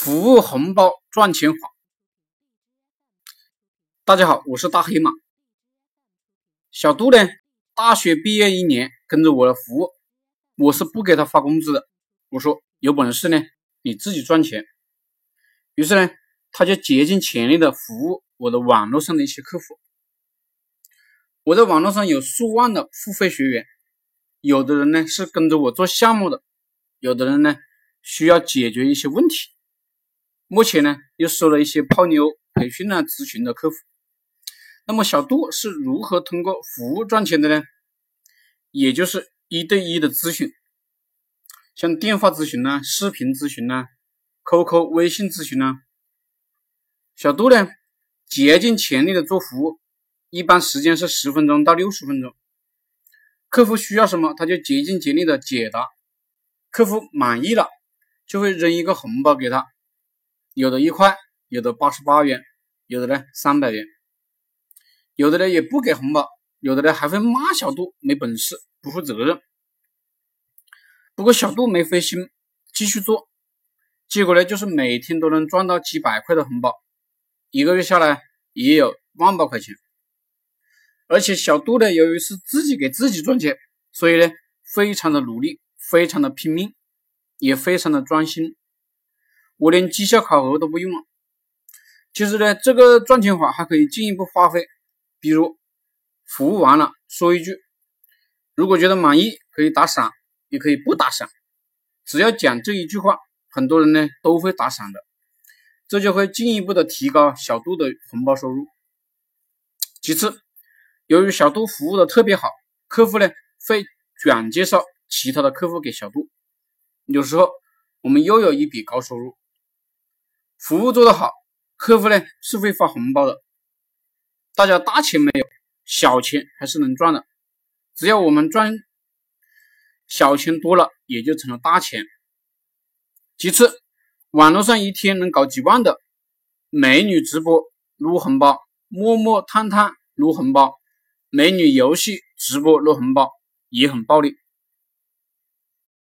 服务红包赚钱法。大家好，我是大黑马。小杜呢，大学毕业一年，跟着我来服务，我是不给他发工资的。我说有本事呢，你自己赚钱。于是呢，他就竭尽全力的服务我的网络上的一些客户。我在网络上有数万的付费学员，有的人呢是跟着我做项目的，有的人呢需要解决一些问题。目前呢，又收了一些泡妞培训啊、咨询的客户。那么小杜是如何通过服务赚钱的呢？也就是一对一的咨询，像电话咨询呐、视频咨询呐、QQ、微信咨询呐。小杜呢，竭尽全力的做服务，一般时间是十分钟到六十分钟。客户需要什么，他就竭尽全力的解答。客户满意了，就会扔一个红包给他。有的一块，有的八十八元，有的呢三百元，有的呢也不给红包，有的呢还会骂小杜没本事、不负责任。不过小杜没灰心，继续做，结果呢就是每天都能赚到几百块的红包，一个月下来也有万把块钱。而且小杜呢，由于是自己给自己赚钱，所以呢非常的努力，非常的拼命，也非常的专心。我连绩效考核都不用了。其实呢，这个赚钱法还可以进一步发挥，比如服务完了说一句，如果觉得满意，可以打赏，也可以不打赏，只要讲这一句话，很多人呢都会打赏的，这就会进一步的提高小杜的红包收入。其次，由于小杜服务的特别好，客户呢会转介绍其他的客户给小杜，有时候我们又有一笔高收入。服务做得好，客户呢是会发红包的。大家大钱没有，小钱还是能赚的。只要我们赚小钱多了，也就成了大钱。其次，网络上一天能搞几万的美女直播撸红包，陌陌、探探撸红包，美女游戏直播撸红包也很暴利。